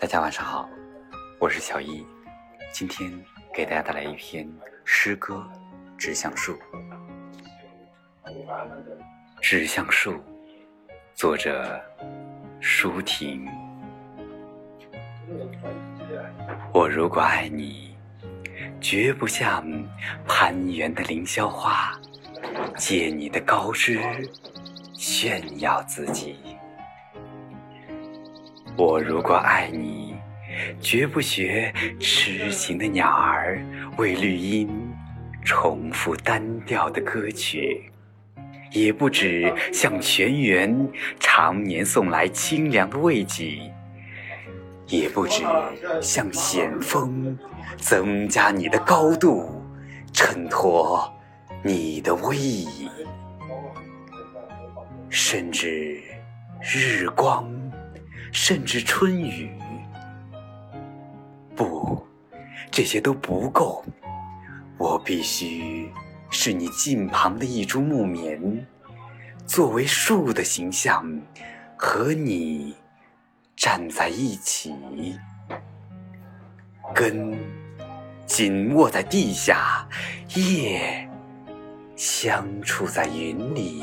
大家晚上好，我是小易，今天给大家带来一篇诗歌《指向树》。指向树，作者舒婷。我如果爱你，绝不像攀援的凌霄花，借你的高枝炫耀自己。我如果爱你，绝不学痴情的鸟儿为绿荫重复单调的歌曲，也不止向泉源常年送来清凉的慰藉，也不止向险峰增加你的高度，衬托你的威仪，甚至日光。甚至春雨，不，这些都不够。我必须是你近旁的一株木棉，作为树的形象，和你站在一起，根紧握在地下，叶相触在云里。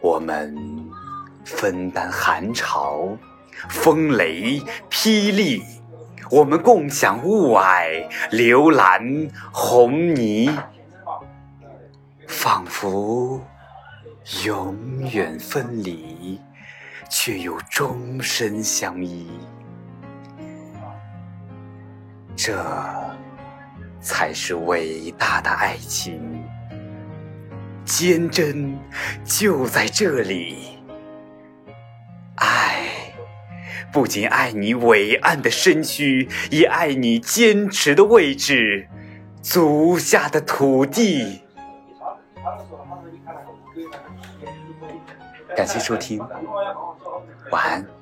我们分担寒潮、风雷、霹雳；我们共享雾霭、流岚、红泥，仿佛永远分离，却又终身相依。这才是伟大的爱情。坚贞就在这里，爱不仅爱你伟岸的身躯，也爱你坚持的位置，足下的土地。感谢收听，晚安。